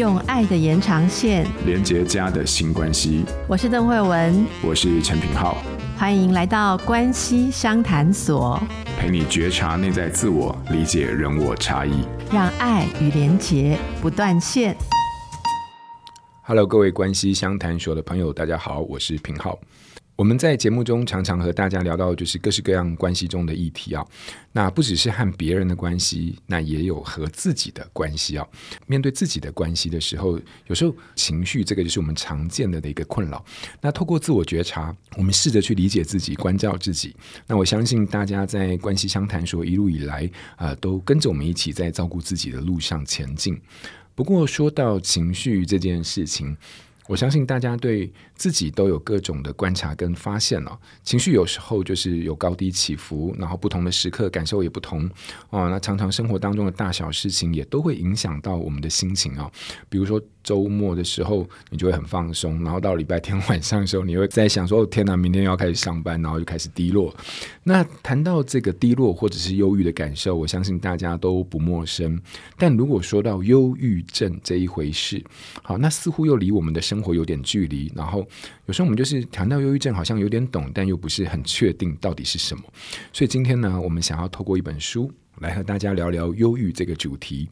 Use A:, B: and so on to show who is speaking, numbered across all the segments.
A: 用爱的延长线
B: 连接家的新关系。
A: 我是邓慧文，
B: 我是陈品浩，
A: 欢迎来到关系相谈所，
B: 陪你觉察内在自我，理解人我差异，
A: 让爱与连结不断线。
B: Hello，各位关系相谈所的朋友，大家好，我是品皓。我们在节目中常常和大家聊到，就是各式各样关系中的议题啊。那不只是和别人的关系，那也有和自己的关系啊。面对自己的关系的时候，有时候情绪这个就是我们常见的的一个困扰。那透过自我觉察，我们试着去理解自己，关照自己。那我相信大家在关系相谈说一路以来啊、都跟着我们一起在照顾自己的路上前进。不过说到情绪这件事情，我相信大家对自己都有各种的观察跟发现了，情绪有时候就是有高低起伏，然后不同的时刻感受也不同哦。那常常生活当中的大小事情也都会影响到我们的心情啊。比如说周末的时候，你就会很放松，然后到礼拜天晚上的时候，你会在想说：“哦，天哪，明天要开始上班，然后就开始低落。”那谈到这个低落或者是忧郁的感受，我相信大家都不陌生。但如果说到忧郁症这一回事，好，那似乎又离我们的生生活有点距离，然后有时候我们就是谈到忧郁症，好像有点懂，但又不是很确定到底是什么。所以今天呢，我们想要透过一本书来和大家聊聊忧郁这个主题。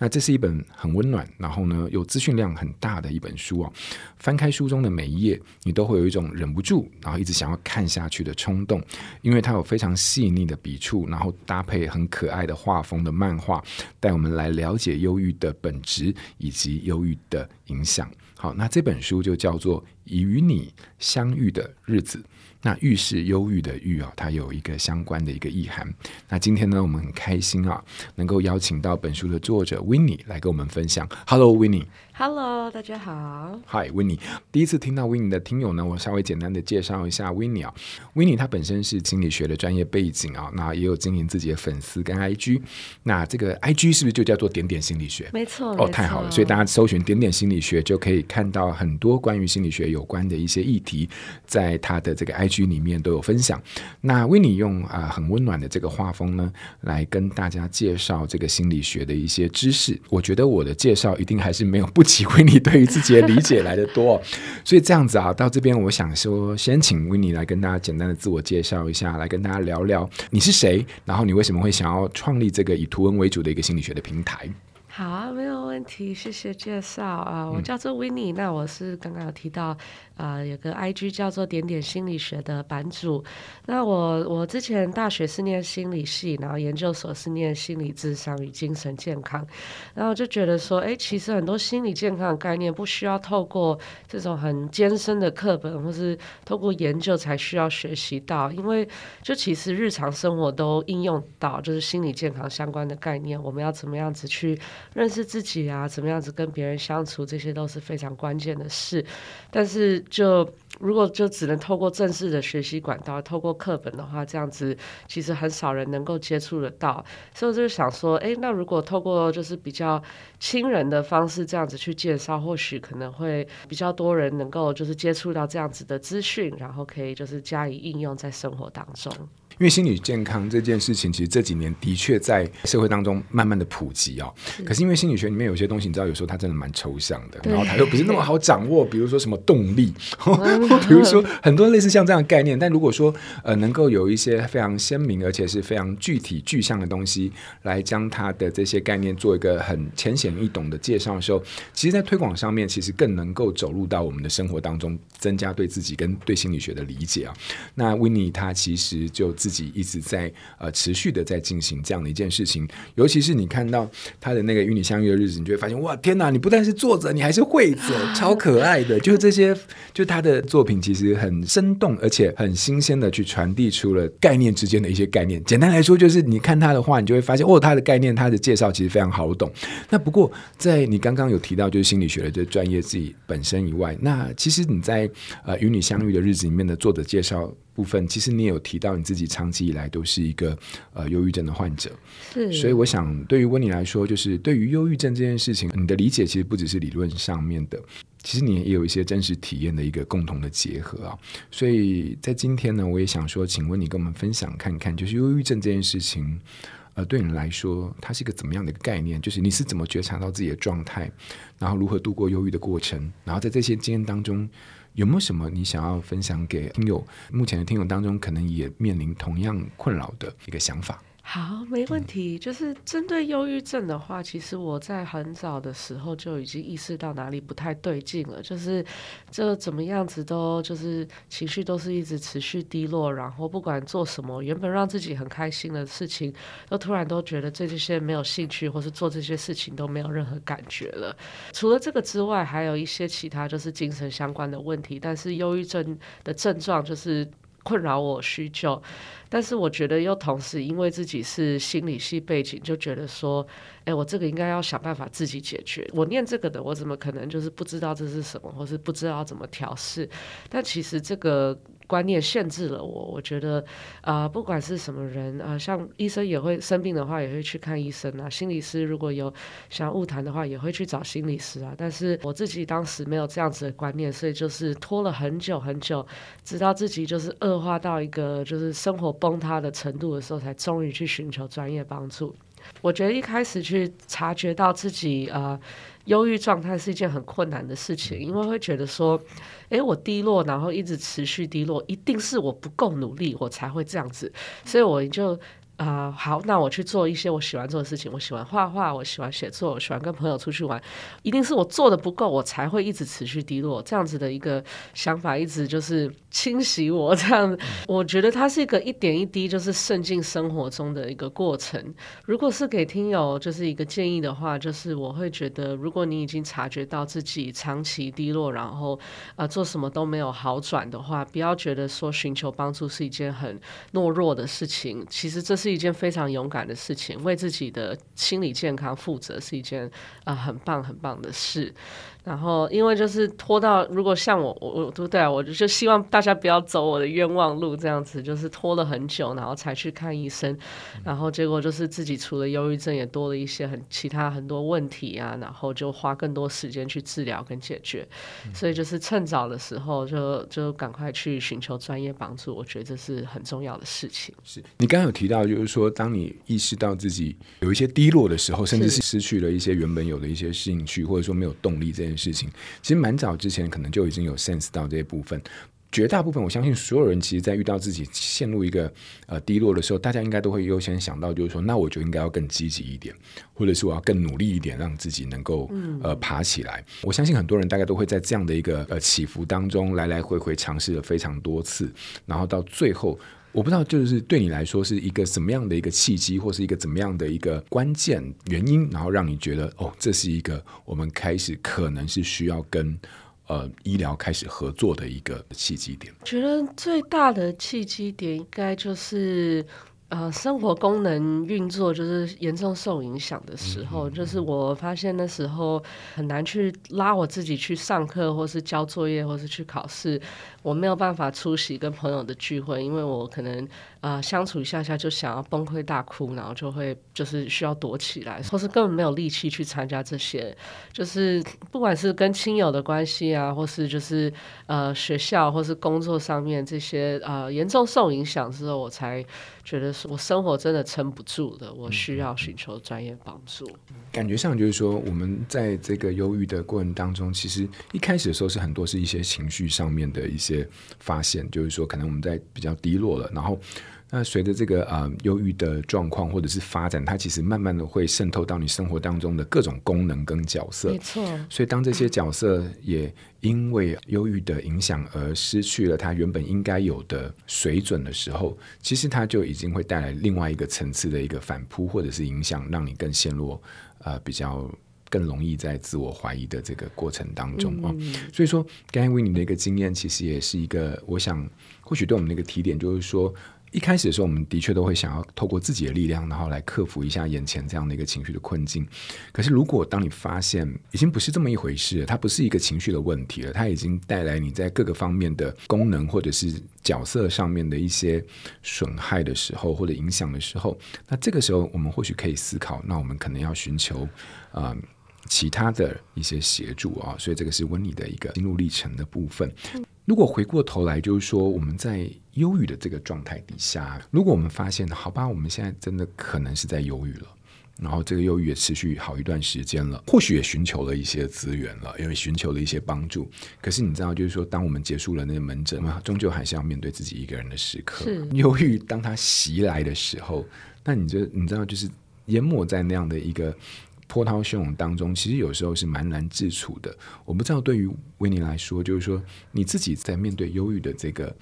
B: 那这是一本很温暖，然后呢，有资讯量很大的一本书哦。翻开书中的每一页，你都会有一种忍不住，然后一直想要看下去的冲动，因为它有非常细腻的笔触，然后搭配很可爱的画风的漫画，带我们来了解忧郁的本质以及忧郁的影响。好，那这本书就叫做《与你相遇的日子》。那郁是忧郁的郁啊，它有一个相关的一个意涵。那今天呢，我们很开心啊，能够邀请到本书的作者 Winnie 来跟我们分享。Hello，Winnie。
C: Hello，大家好。
B: Hi，Winnie。第一次听到 Winnie 的听友呢，我稍微简单的介绍一下 Winnie 啊。Winnie 她本身是心理学的专业背景啊，那也有经营自己的粉丝跟 IG。那这个 IG 是不是就叫做点点心理学？
C: 没错。
B: 哦，太好了，所以大家搜寻点点心理学就可以看到很多关于心理学有关的一些议题，在他的这个 IG 里面都有分享。那 Winnie 用啊、很温暖的这个画风呢，来跟大家介绍这个心理学的一些知识。我觉得我的介绍一定还是没有不。Winnie 对于自己的理解来得多，所以这样子啊，到这边我想说，先请 Winnie 来跟大家简单的自我介绍一下，来跟大家聊聊你是谁，然后你为什么会想要创立这个以图文为主的一个心理学的平台。
C: 好啊，没有问题，谢谢介绍啊，我叫做 Winnie，、嗯、那我是刚刚有提到。啊、呃，有个 IG 叫做点点心理学的版主。那我我之前大学是念心理系，然后研究所是念心理智商与精神健康。然后就觉得说，哎，其实很多心理健康的概念不需要透过这种很艰深的课本，或是透过研究才需要学习到，因为就其实日常生活都应用到，就是心理健康相关的概念。我们要怎么样子去认识自己啊？怎么样子跟别人相处？这些都是非常关键的事。但是就如果就只能透过正式的学习管道，透过课本的话，这样子其实很少人能够接触得到。所以我就想说，哎，那如果透过就是比较亲人的方式这样子去介绍，或许可能会比较多人能够就是接触到这样子的资讯，然后可以就是加以应用在生活当中。
B: 因为心理健康这件事情，其实这几年的确在社会当中慢慢的普及哦。可是因为心理学里面有些东西，你知道，有时候它真的蛮抽象的，然后它又不是那么好掌握。比如说什么动力，比如说很多类似像这样的概念。但如果说呃能够有一些非常鲜明而且是非常具体具象的东西，来将它的这些概念做一个很浅显易懂的介绍的时候，其实，在推广上面其实更能够走入到我们的生活当中，增加对自己跟对心理学的理解啊。那 Winnie 他其实就自自己一直在呃持续的在进行这样的一件事情，尤其是你看到他的那个与你相遇的日子，你就会发现哇天哪！你不但是作者，你还是绘者，超可爱的。就是这些，就他的作品其实很生动，而且很新鲜的去传递出了概念之间的一些概念。简单来说，就是你看他的话，你就会发现哦，他的概念，他的介绍其实非常好懂。那不过在你刚刚有提到就是心理学的这专业自己本身以外，那其实你在呃与你相遇的日子里面的作者介绍。部分其实你也有提到你自己长期以来都是一个呃忧郁症的患者，是，所以我想对于温妮来说，就是对于忧郁症这件事情，你的理解其实不只是理论上面的，其实你也有一些真实体验的一个共同的结合啊。所以在今天呢，我也想说，请问你跟我们分享看看，就是忧郁症这件事情，呃，对你来说，它是一个怎么样的一个概念？就是你是怎么觉察到自己的状态，然后如何度过忧郁的过程，然后在这些经验当中，有没有什么你想要分享给听友？目前的听友当中，可能也面临同样困扰的一个想法。
C: 好，没问题。就是针对忧郁症的话，其实我在很早的时候就已经意识到哪里不太对劲了。就是这怎么样子都就是情绪都是一直持续低落，然后不管做什么，原本让自己很开心的事情，都突然都觉得对这些没有兴趣，或是做这些事情都没有任何感觉了。除了这个之外，还有一些其他就是精神相关的问题。但是忧郁症的症状就是。困扰我许久，但是我觉得又同时因为自己是心理系背景，就觉得说，哎，我这个应该要想办法自己解决。我念这个的，我怎么可能就是不知道这是什么，或是不知道怎么调试？但其实这个。观念限制了我，我觉得，啊、不管是什么人，啊、像医生也会生病的话，也会去看医生啊。心理师如果有想误谈的话，也会去找心理师啊。但是我自己当时没有这样子的观念，所以就是拖了很久很久，直到自己就是恶化到一个就是生活崩塌的程度的时候，才终于去寻求专业帮助。我觉得一开始去察觉到自己。呃忧郁状态是一件很困难的事情，因为会觉得说，诶，我低落，然后一直持续低落，一定是我不够努力，我才会这样子，所以我就。啊、好，那我去做一些我喜欢做的事情。我喜欢画画，我喜欢写作，我喜欢跟朋友出去玩。一定是我做的不够，我才会一直持续低落。这样子的一个想法，一直就是侵袭我。这样，我觉得它是一个一点一滴就是渗进生活中的一个过程。如果是给听友就是一个建议的话，就是我会觉得，如果你已经察觉到自己长期低落，然后啊、做什么都没有好转的话，不要觉得说寻求帮助是一件很懦弱的事情。其实这是。是一件非常勇敢的事情，为自己的心理健康负责是一件啊、很棒很棒的事。然后，因为就是拖到，如果像我，我我都对啊，我就希望大家不要走我的冤枉路，这样子就是拖了很久，然后才去看医生，然后结果就是自己除了忧郁症，也多了一些很其他很多问题啊，然后就花更多时间去治疗跟解决，所以就是趁早的时候就就赶快去寻求专业帮助，我觉得这是很重要的事情。
B: 是。你刚刚有提到，就是说当你意识到自己有一些低落的时候，甚至是。失去了一些原本有的一些兴趣，或者说没有动力这件事情，其实蛮早之前可能就已经有 sense 到这些部分。绝大部分，我相信所有人，其实，在遇到自己陷入一个呃低落的时候，大家应该都会优先想到，就是说，那我就应该要更积极一点，或者是我要更努力一点，让自己能够呃爬起来。我相信很多人大概都会在这样的一个呃起伏当中来来回回尝试了非常多次，然后到最后。我不知道，就是对你来说是一个什么样的一个契机，或是一个怎么样的一个关键原因，然后让你觉得哦，这是一个我们开始可能是需要跟呃医疗开始合作的一个契机点。
C: 我觉得最大的契机点应该就是。呃，生活功能运作就是严重受影响的时候，就是我发现那时候很难去拉我自己去上课，或是交作业，或是去考试。我没有办法出席跟朋友的聚会，因为我可能呃相处一下下就想要崩溃大哭，然后就会就是需要躲起来，或是根本没有力气去参加这些。就是不管是跟亲友的关系啊，或是就是呃学校或是工作上面这些呃严重受影响之后，我才觉得。我生活真的撑不住了，我需要寻求专业帮助。
B: 感觉上就是说，我们在这个忧郁的过程当中，其实一开始的时候是很多是一些情绪上面的一些发现，就是说可能我们在比较低落了，然后。那随着这个呃忧郁的状况或者是发展，它其实慢慢的会渗透到你生活当中的各种功能跟角色。
C: 没错。
B: 所以当这些角色也因为忧郁的影响而失去了它原本应该有的水准的时候，其实它就已经会带来另外一个层次的一个反扑或者是影响，让你更陷入呃比较更容易在自我怀疑的这个过程当中啊、嗯哦。所以说，刚才 Winnie 的一个经验，其实也是一个，我想或许对我们的一个提点，就是说。一开始的时候，我们的确都会想要透过自己的力量，然后来克服一下眼前这样的一个情绪的困境。可是，如果当你发现已经不是这么一回事，它不是一个情绪的问题了，它已经带来你在各个方面的功能或者是角色上面的一些损害的时候，或者影响的时候，那这个时候我们或许可以思考，那我们可能要寻求啊、其他的一些协助啊。所以，这个是温妮的一个心路历程的部分。如果回过头来，就是说我们在忧郁的这个状态底下，如果我们发现，好吧，我们现在真的可能是在忧郁了。然后这个忧郁也持续好一段时间了，或许也寻求了一些资源了，因为寻求了一些帮助。可是你知道，就是说，当我们结束了那个门诊嘛，终究还是要面对自己一个人的时刻。
C: 是
B: 忧郁当它袭来的时候，那你就你知道，就是淹没在那样的一个波涛汹涌当中，其实有时候是蛮难自处的。我不知道对于维尼来说，就是说你自己在面对忧郁的这个。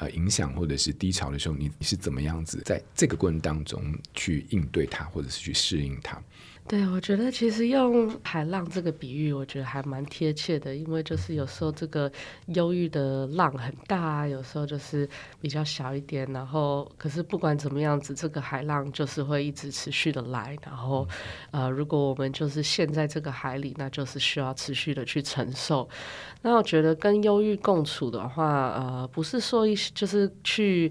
B: 呃，影响或者是低潮的时候，你你是怎么样子在这个过程当中去应对它，或者是去适应它？
C: 对，我觉得其实用海浪这个比喻，我觉得还蛮贴切的，因为就是有时候这个忧郁的浪很大，有时候就是比较小一点，然后可是不管怎么样子，这个海浪就是会一直持续的来，然后呃，如果我们就是陷在这个海里，那就是需要持续的去承受。那我觉得跟忧郁共处的话，呃，不是说一就是去。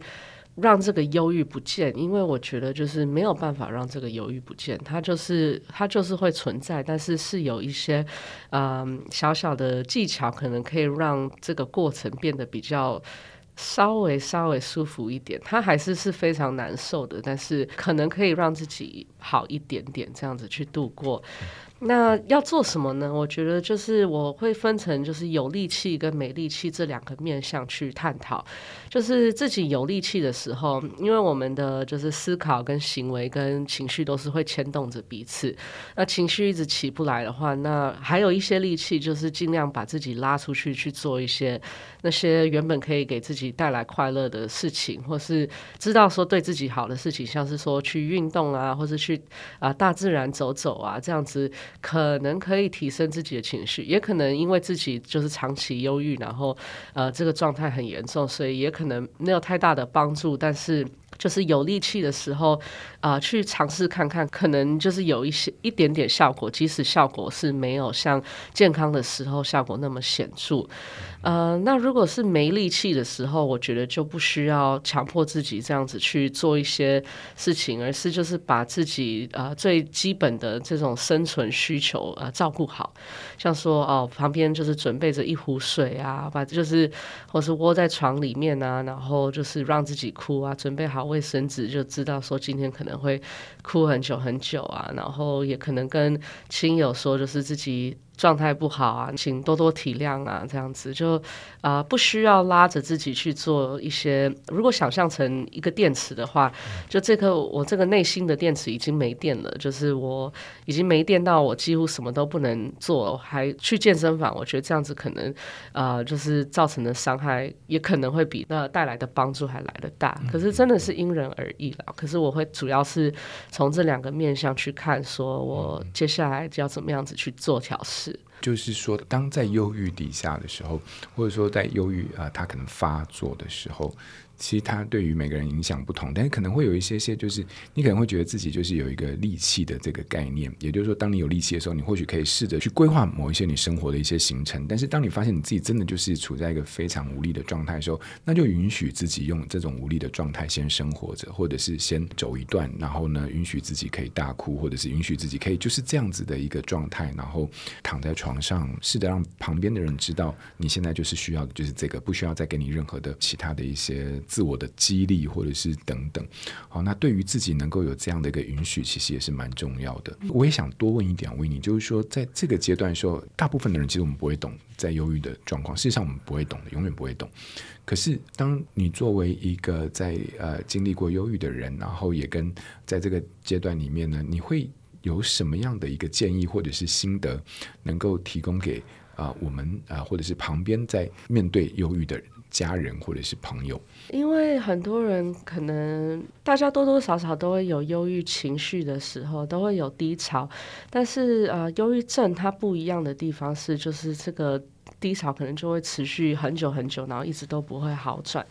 C: 让这个忧郁不见，因为我觉得就是没有办法让这个忧郁不见，它就是它就是会存在，但是是有一些嗯小小的技巧，可能可以让这个过程变得比较稍微稍微舒服一点。它还是是非常难受的，但是可能可以让自己好一点点，这样子去度过。那要做什么呢？我觉得就是我会分成就是有力气跟没力气这两个面向去探讨。就是自己有力气的时候，因为我们的就是思考跟行为跟情绪都是会牵动着彼此。那情绪一直起不来的话，那还有一些力气，就是尽量把自己拉出去去做一些那些原本可以给自己带来快乐的事情，或是知道说对自己好的事情，像是说去运动啊，或是去啊大自然走走啊，这样子。可能可以提升自己的情绪，也可能因为自己就是长期忧郁，然后呃这个状态很严重，所以也可能没有太大的帮助。但是就是有力气的时候啊，去尝试看看，可能就是有一些一点点效果，即使效果是没有像健康的时候效果那么显著。呃，那如果是没力气的时候，我觉得就不需要强迫自己这样子去做一些事情，而是就是把自己呃最基本的这种生存需求呃照顾好，像说哦旁边就是准备着一壶水啊，把就是或是窝在床里面啊，然后就是让自己哭啊，准备好卫生纸，就知道说今天可能会哭很久很久啊，然后也可能跟亲友说就是自己。状态不好啊，请多多体谅啊，这样子就啊、呃、不需要拉着自己去做一些。如果想象成一个电池的话，就这个我这个内心的电池已经没电了，就是我已经没电到我几乎什么都不能做，还去健身房。我觉得这样子可能啊、呃，就是造成的伤害也可能会比那带来的帮助还来得大。可是真的是因人而异啦。可是我会主要是从这两个面向去看，说我接下来要怎么样子去做调试。
B: 就是说，当在忧郁底下的时候，或者说在忧郁啊，他可能发作的时候。其实它对于每个人影响不同，但是可能会有一些些，就是你可能会觉得自己就是有一个力气的这个概念，也就是说，当你有力气的时候，你或许可以试着去规划某一些你生活的一些行程。但是当你发现你自己真的就是处在一个非常无力的状态的时候，那就允许自己用这种无力的状态先生活着，或者是先走一段，然后呢，允许自己可以大哭，或者是允许自己可以就是这样子的一个状态，然后躺在床上，试着让旁边的人知道你现在就是需要的就是这个，不需要再给你任何的其他的一些。自我的激励，或者是等等，好，那对于自己能够有这样的一个允许，其实也是蛮重要的。我也想多问一点，维尼，就是说，在这个阶段的时候，大部分的人其实我们不会懂在忧郁的状况，事实上我们不会懂的，永远不会懂。可是，当你作为一个在呃经历过忧郁的人，然后也跟在这个阶段里面呢，你会有什么样的一个建议或者是心得，能够提供给啊、我们啊、或者是旁边在面对忧郁的人？家人或者是朋友，
C: 因为很多人可能大家多多少少都会有忧郁情绪的时候，都会有低潮。但是呃，忧郁症它不一样的地方是，就是这个低潮可能就会持续很久很久，然后一直都不会好转。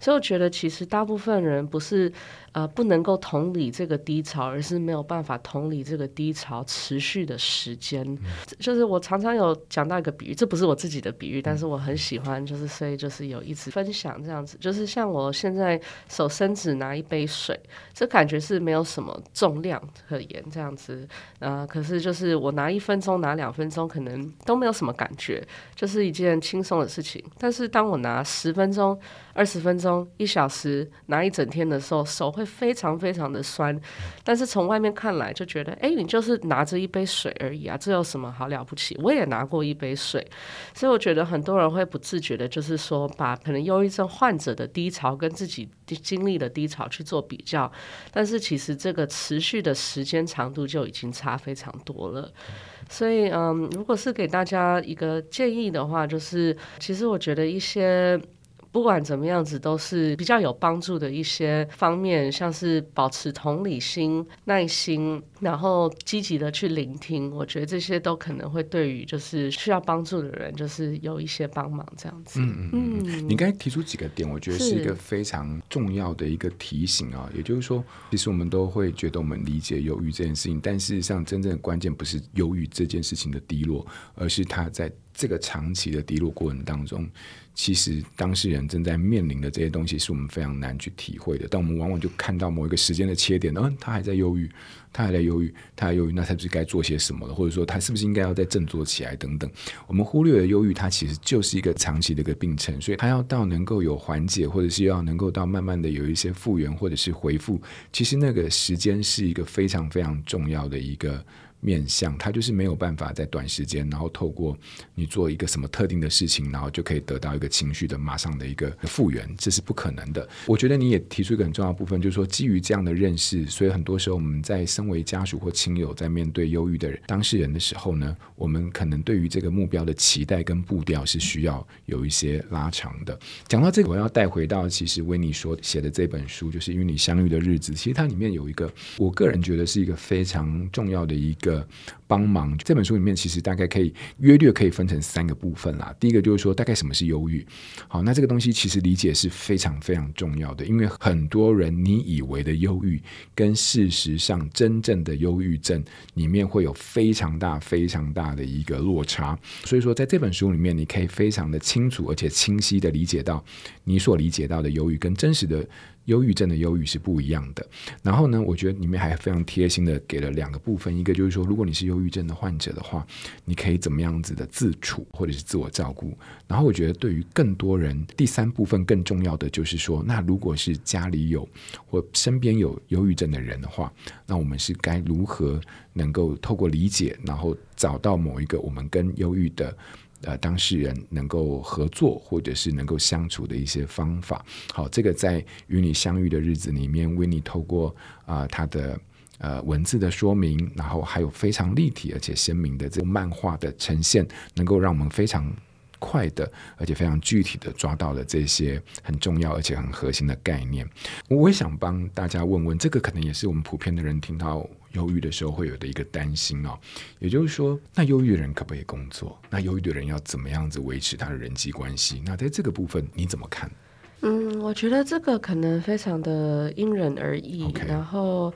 C: 所以我觉得，其实大部分人不是呃不能够同理这个低潮，而是没有办法同理这个低潮持续的时间。嗯、就是我常常有讲到一个比喻，这不是我自己的比喻，但是我很喜欢，就是所以就是有一直分享这样子，就是像我现在手伸直拿一杯水，这感觉是没有什么重量可言这样子，呃，可是就是我拿一分钟拿两分钟可能都没有什么感觉，就是一件轻松的事情。但是当我拿十分钟、二十分钟、一小时拿一整天的时候，手会非常非常的酸。但是从外面看来就觉得，哎，你就是拿着一杯水而已啊，这有什么好了不起？我也拿过一杯水，所以我觉得很多人会不自觉的，就是说把可能忧郁症患者的低潮跟自己经历的低潮去做比较，但是其实这个持续的时间长度就已经差非常多了。所以，嗯，如果是给大家一个建议的话，就是其实我觉得一些。不管怎么样子，都是比较有帮助的一些方面，像是保持同理心、耐心，然后积极的去聆听。我觉得这些都可能会对于就是需要帮助的人，就是有一些帮忙这样子。
B: 嗯嗯嗯。你刚才提出几个点，我觉得是一个非常重要的一个提醒啊。也就是说，其实我们都会觉得我们理解忧郁这件事情，但事实上，真正的关键不是忧郁这件事情的低落，而是他在这个长期的低落过程当中。其实当事人正在面临的这些东西，是我们非常难去体会的。但我们往往就看到某一个时间的切点，嗯，他还在忧郁，他还在忧郁，他还忧郁，那他是不是该做些什么了？或者说，他是不是应该要再振作起来等等？我们忽略了忧郁，它其实就是一个长期的一个病程，所以他要到能够有缓解，或者是要能够到慢慢的有一些复原或者是恢复，其实那个时间是一个非常非常重要的一个。面向他就是没有办法在短时间，然后透过你做一个什么特定的事情，然后就可以得到一个情绪的马上的一个复原，这是不可能的。我觉得你也提出一个很重要部分，就是说基于这样的认识，所以很多时候我们在身为家属或亲友在面对忧郁的人当事人的时候呢，我们可能对于这个目标的期待跟步调是需要有一些拉长的。讲到这个，我要带回到其实维尼说写的这本书，就是与你相遇的日子，其实它里面有一个我个人觉得是一个非常重要的一个。帮忙这本书里面，其实大概可以约略可以分成三个部分啦。第一个就是说，大概什么是忧郁？好，那这个东西其实理解是非常非常重要的，因为很多人你以为的忧郁，跟事实上真正的忧郁症里面会有非常大非常大的一个落差。所以说，在这本书里面，你可以非常的清楚而且清晰的理解到，你所理解到的忧郁跟真实的。忧郁症的忧郁是不一样的。然后呢，我觉得里面还非常贴心的给了两个部分，一个就是说，如果你是忧郁症的患者的话，你可以怎么样子的自处或者是自我照顾。然后我觉得对于更多人，第三部分更重要的就是说，那如果是家里有或身边有忧郁症的人的话，那我们是该如何能够透过理解，然后找到某一个我们跟忧郁的。呃，当事人能够合作或者是能够相处的一些方法。好，这个在与你相遇的日子里面，维尼透过啊、他的呃文字的说明，然后还有非常立体而且鲜明的这个漫画的呈现，能够让我们非常快的而且非常具体的抓到了这些很重要而且很核心的概念。我也想帮大家问问，这个可能也是我们普遍的人听到。忧郁的时候会有的一个担心哦，也就是说，那忧郁的人可不可以工作？那忧郁的人要怎么样子维持他的人际关系？那在这个部分你怎么看？
C: 嗯，我觉得这个可能非常的因人而异。然后，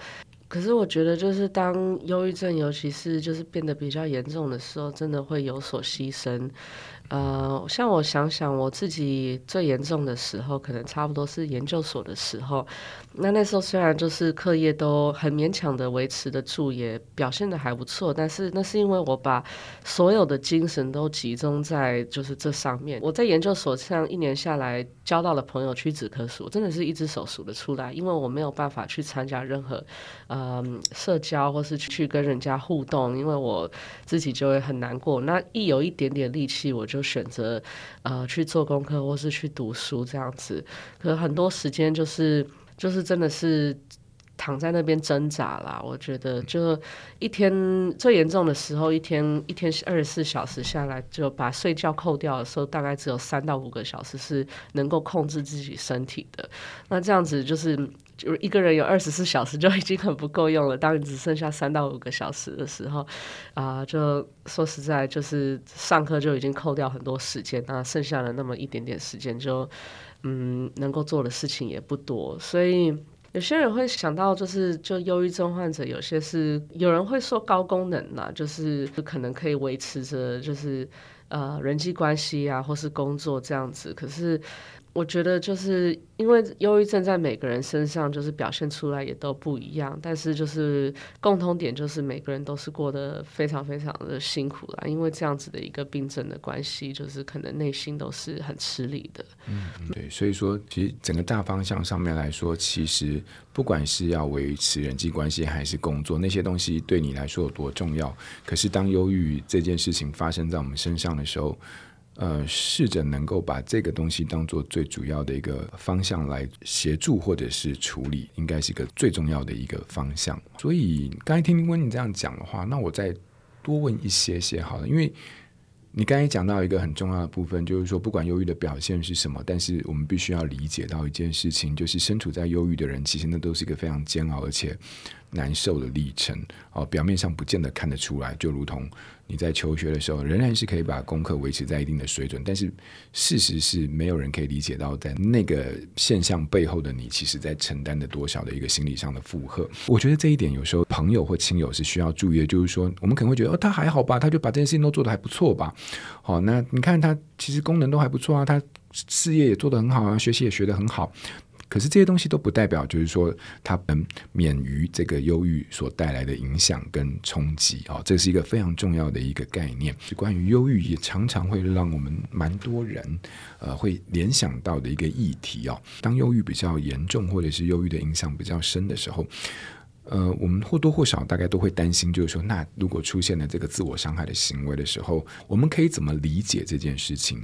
C: 可是我觉得就是当忧郁症，尤其是就是变得比较严重的时候，真的会有所牺牲。呃，像我想想，我自己最严重的时候，可能差不多是研究所的时候。那那时候虽然就是课业都很勉强的维持得住，也表现的还不错，但是那是因为我把所有的精神都集中在就是这上面。我在研究所上一年下来，交到的朋友屈指可数，真的是一只手数得出来。因为我没有办法去参加任何呃社交，或是去跟人家互动，因为我自己就会很难过。那一有一点点力气，我就选择呃去做功课或是去读书这样子，可很多时间就是就是真的是躺在那边挣扎啦。我觉得就一天最严重的时候，一天一天二十四小时下来，就把睡觉扣掉的时候，大概只有三到五个小时是能够控制自己身体的。那这样子就是。就一个人有二十四小时就 已经很不够用了。当你只剩下三到五个小时的时候，啊、就说实在，就是上课就已经扣掉很多时间，那剩下的那么一点点时间就，嗯，能够做的事情也不多。所以，有些人会想到，就是就忧郁症患者，有些是有人会说高功能啦，就是可能可以维持着，就是呃人际关系啊，或是工作这样子，可是。我觉得就是因为忧郁症在每个人身上就是表现出来也都不一样，但是就是共通点就是每个人都是过得非常非常的辛苦啦，因为这样子的一个病症的关系，就是可能内心都是很吃力的。
B: 嗯，对，所以说其实整个大方向上面来说，其实不管是要维持人际关系还是工作，那些东西对你来说有多重要，可是当忧郁这件事情发生在我们身上的时候。呃，试着能够把这个东西当做最主要的一个方向来协助或者是处理，应该是一个最重要的一个方向。所以刚才听听温你这样讲的话，那我再多问一些些好了，因为你刚才讲到一个很重要的部分，就是说不管忧郁的表现是什么，但是我们必须要理解到一件事情，就是身处在忧郁的人，其实那都是一个非常煎熬而且难受的历程。哦，表面上不见得看得出来，就如同。你在求学的时候，仍然是可以把功课维持在一定的水准，但是事实是没有人可以理解到，在那个现象背后的你，其实在承担的多少的一个心理上的负荷。我觉得这一点有时候朋友或亲友是需要注意的，就是说，我们可能会觉得哦，他还好吧，他就把这件事情都做得还不错吧。好，那你看他其实功能都还不错啊，他事业也做得很好啊，学习也学得很好。可是这些东西都不代表，就是说他能免于这个忧郁所带来的影响跟冲击啊，这是一个非常重要的一个概念。关于忧郁，也常常会让我们蛮多人呃会联想到的一个议题哦。当忧郁比较严重，或者是忧郁的影响比较深的时候，呃，我们或多或少大概都会担心，就是说，那如果出现了这个自我伤害的行为的时候，我们可以怎么理解这件事情？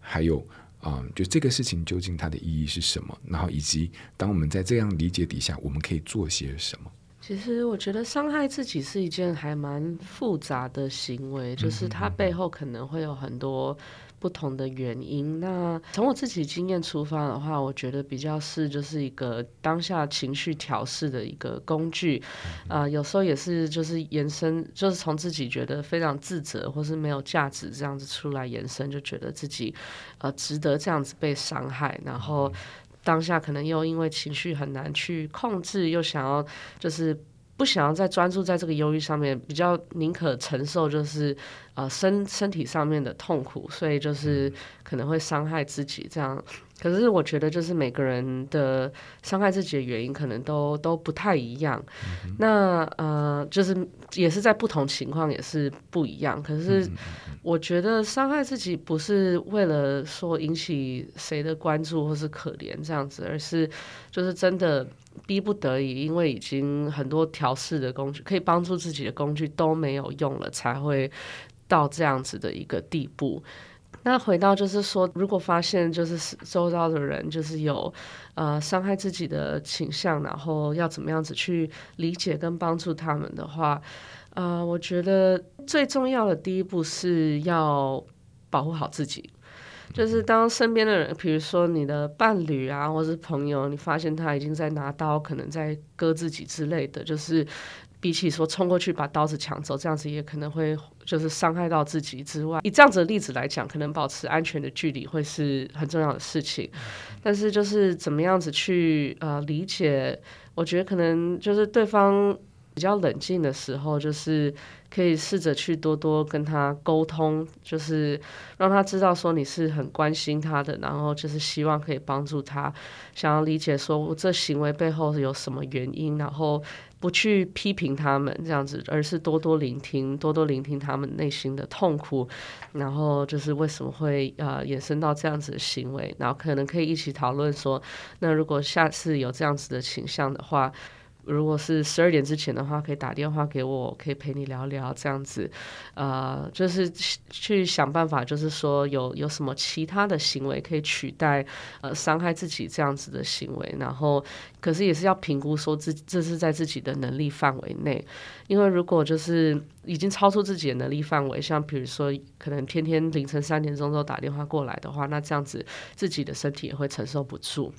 B: 还有。啊、嗯，就这个事情究竟它的意义是什么？然后以及当我们在这样理解底下，我们可以做些什么？
C: 其实我觉得伤害自己是一件还蛮复杂的行为，就是它背后可能会有很多。不同的原因。那从我自己经验出发的话，我觉得比较是就是一个当下情绪调试的一个工具。啊、呃，有时候也是就是延伸，就是从自己觉得非常自责或是没有价值这样子出来延伸，就觉得自己呃值得这样子被伤害。然后当下可能又因为情绪很难去控制，又想要就是。不想要再专注在这个忧郁上面，比较宁可承受就是呃身身体上面的痛苦，所以就是可能会伤害自己这样。可是我觉得就是每个人的伤害自己的原因可能都都不太一样。嗯、那呃就是也是在不同情况也是不一样。可是我觉得伤害自己不是为了说引起谁的关注或是可怜这样子，而是就是真的。逼不得已，因为已经很多调试的工具可以帮助自己的工具都没有用了，才会到这样子的一个地步。那回到就是说，如果发现就是周遭的人就是有呃伤害自己的倾向，然后要怎么样子去理解跟帮助他们的话，呃，我觉得最重要的第一步是要保护好自己。就是当身边的人，比如说你的伴侣啊，或是朋友，你发现他已经在拿刀，可能在割自己之类的，就是比起说冲过去把刀子抢走，这样子也可能会就是伤害到自己之外，以这样子的例子来讲，可能保持安全的距离会是很重要的事情。但是就是怎么样子去呃理解，我觉得可能就是对方比较冷静的时候，就是。可以试着去多多跟他沟通，就是让他知道说你是很关心他的，然后就是希望可以帮助他，想要理解说我这行为背后有什么原因，然后不去批评他们这样子，而是多多聆听，多多聆听他们内心的痛苦，然后就是为什么会呃衍生到这样子的行为，然后可能可以一起讨论说，那如果下次有这样子的倾向的话。如果是十二点之前的话，可以打电话给我，可以陪你聊聊这样子，呃，就是去想办法，就是说有有什么其他的行为可以取代呃伤害自己这样子的行为，然后可是也是要评估说自这是在自己的能力范围内，因为如果就是已经超出自己的能力范围，像比如说可能天天凌晨三点钟都打电话过来的话，那这样子自己的身体也会承受不住。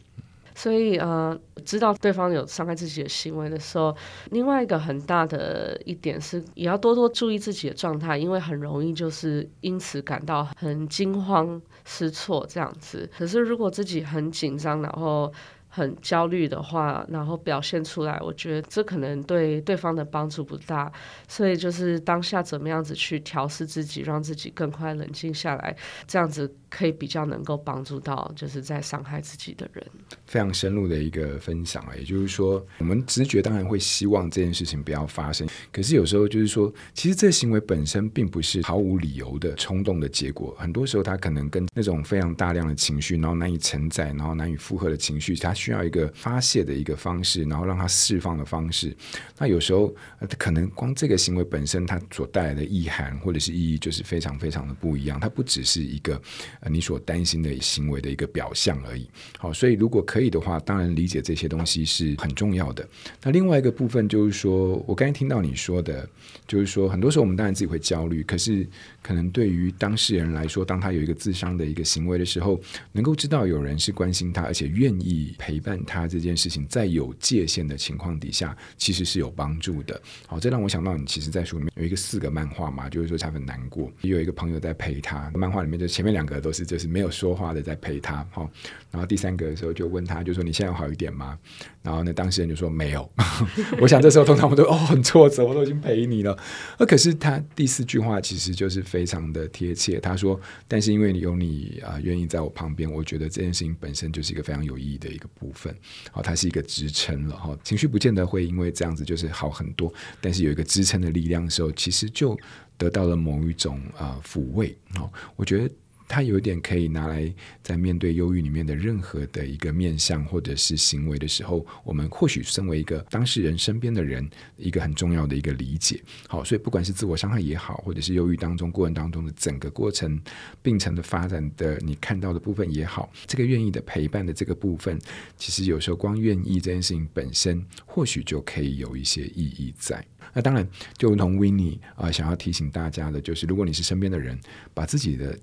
C: 所以，呃，知道对方有伤害自己的行为的时候，另外一个很大的一点是，也要多多注意自己的状态，因为很容易就是因此感到很惊慌失措这样子。可是，如果自己很紧张，然后很焦虑的话，然后表现出来，我觉得这可能对对方的帮助不大。所以就是当下怎么样子去调试自己，让自己更快冷静下来，这样子可以比较能够帮助到就是在伤害自己的人。
B: 非常深入的一个分享啊，也就是说，我们直觉当然会希望这件事情不要发生，可是有时候就是说，其实这行为本身并不是毫无理由的冲动的结果，很多时候它可能跟那种非常大量的情绪，然后难以承载，然后难以负荷的情绪，它需要一个发泄的一个方式，然后让它释放的方式。那有时候可能光这个行为本身，它所带来的意涵或者是意义，就是非常非常的不一样。它不只是一个呃你所担心的行为的一个表象而已。好，所以如果可以的话，当然理解这些东西是很重要的。那另外一个部分就是说，我刚才听到你说的，就是说很多时候我们当然自己会焦虑，可是可能对于当事人来说，当他有一个自伤的一个行为的时候，能够知道有人是关心他，而且愿意陪伴他这件事情，在有界限的情况底下，其实是有帮助的。好，这让我想到你其实，在书里面有一个四个漫画嘛，就是说他很难过，也有一个朋友在陪他。漫画里面就前面两个都是就是没有说话的在陪他，好，然后第三个的时候就问他，就说你现在有好一点吗？然后呢，当事人就说没有。我想这时候通常我都哦很挫折，我都已经陪你了。而可是他第四句话其实就是非常的贴切，他说：“但是因为你有你啊，愿意在我旁边，我觉得这件事情本身就是一个非常有意义的一个部分。好，它是一个支撑了哈，情绪不见得会因为这样子就是好很多，但是有一个支撑的力量的时候，其实就得到了某一种啊抚慰。好，我觉得。”它有一点可以拿来在面对忧郁里面的任何的一个面向或者是行为的时候，我们或许身为一个当事人身边的人，一个很重要的一个理解。好，所以不管是自我伤害也好，或者是忧郁当中过程当中的整个过程病程的发展的你看到的部分也好，这个愿意的陪伴的这个部分，其实有时候光愿意这件事情本身，或许就可以有一些意义在。那当然，就如同 Winnie 啊、想要提醒大家的就是，如果你是身边的人，把自己的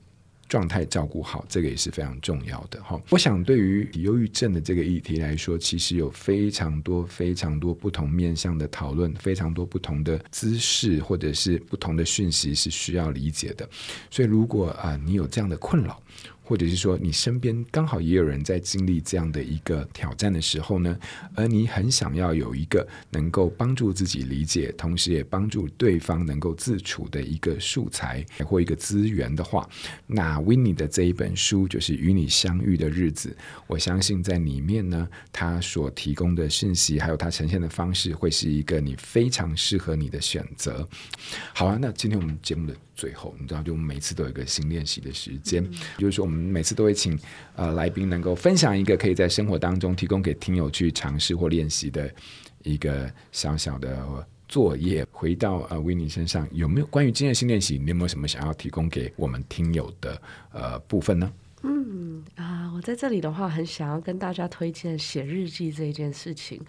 B: 状态照顾好，这个也是非常重要的哈。我想，对于忧郁症的这个议题来说，其实有非常多、非常多不同面向的讨论，非常多不同的姿势，或者是不同的讯息是需要理解的。所以，如果啊，你有这样的困扰，或者是说，你身边刚好也有人在经历这样的一个挑战的时候呢，而你很想要有一个能够帮助自己理解，同时也帮助对方能够自处的一个素材或一个资源的话，那 Winnie 的这一本书就是《与你相遇的日子》，我相信在里面呢，他所提供的信息还有他呈现的方式，会是一个你非常适合你的选择。好啊，那今天我们节目的最后，你知道，就每次都有一个新练习的时间，嗯、就是说我们。每次都会请呃来宾能够分享一个可以在生活当中提供给听友去尝试或练习的一个小小的作业。回到呃 Winnie 身上，有没有关于今天的新练习？你有没有什么想要提供给我们听友的呃部分呢？
C: 嗯啊，我在这里的话，很想要跟大家推荐写日记这一件事情。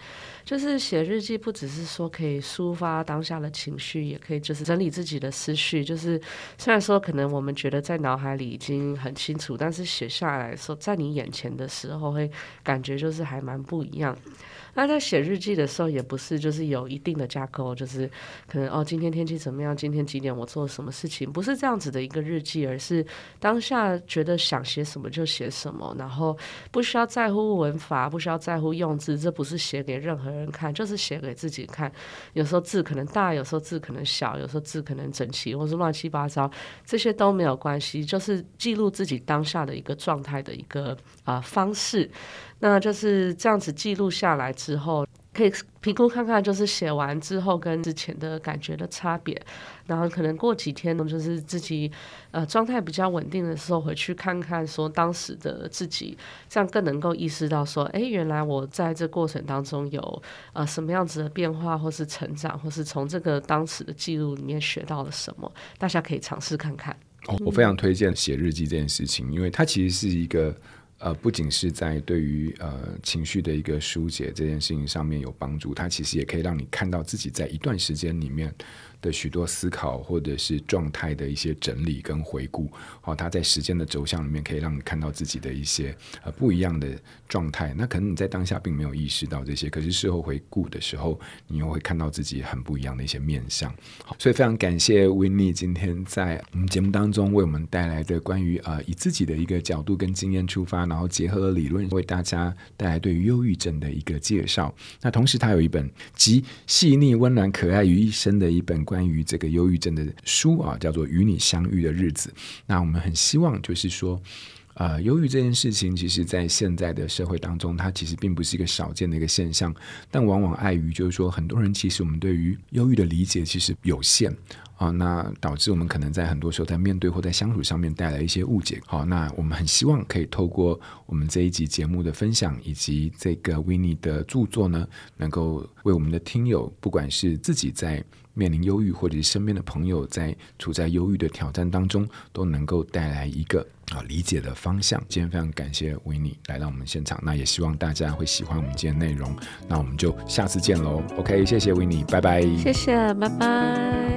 C: 就是写日记，不只是说可以抒发当下的情绪，也可以就是整理自己的思绪。就是虽然说可能我们觉得在脑海里已经很清楚，但是写下来说在你眼前的时候，会感觉就是还蛮不一样。那在写日记的时候，也不是就是有一定的架构，就是可能哦，今天天气怎么样？今天几点我做什么事情？不是这样子的一个日记，而是当下觉得想写什么就写什么，然后不需要在乎文法，不需要在乎用字，这不是写给任何人看，就是写给自己看。有时候字可能大，有时候字可能小，有时候字可能整齐，或是乱七八糟，这些都没有关系，就是记录自己当下的一个状态的一个啊、方式。那就是这样子记录下来之后，可以评估看看，就是写完之后跟之前的感觉的差别。然后可能过几天呢，就是自己呃状态比较稳定的时候，回去看看说当时的自己，这样更能够意识到说，哎，原来我在这过程当中有呃什么样子的变化，或是成长，或是从这个当时的记录里面学到了什么。大家可以尝试看看。
B: 哦，我非常推荐写日记这件事情，因为它其实是一个。呃，不仅是在对于呃情绪的一个疏解这件事情上面有帮助，它其实也可以让你看到自己在一段时间里面的许多思考或者是状态的一些整理跟回顾。好，它在时间的轴向里面可以让你看到自己的一些呃不一样的状态。那可能你在当下并没有意识到这些，可是事后回顾的时候，你又会看到自己很不一样的一些面相。好，所以非常感谢 Winnie 今天在我们节目当中为我们带来的关于呃以自己的一个角度跟经验出发，然后结合理论为大家带来对于忧郁症的一个介绍。那同时他有一本集细腻、温暖、可爱于一身的一本关于这个忧郁症的书啊，叫做《与你相遇的日子》。那我们很希望就是说。呃，忧郁这件事情，其实，在现在的社会当中，它其实并不是一个少见的一个现象。但往往碍于，就是说，很多人其实我们对于忧郁的理解其实有限啊，那导致我们可能在很多时候在面对或在相处上面带来一些误解。好，那我们很希望可以透过我们这一集节目的分享，以及这个 Winnie 的著作呢，能够为我们的听友，不管是自己在面临忧郁，或者是身边的朋友在处在忧郁的挑战当中，都能够带来一个。啊，理解的方向。今天非常感谢 Winnie 来到我们现场，那也希望大家会喜欢我们今天内容。那我们就下次见喽。OK，谢谢 Winnie，拜拜。
C: 谢谢，拜拜。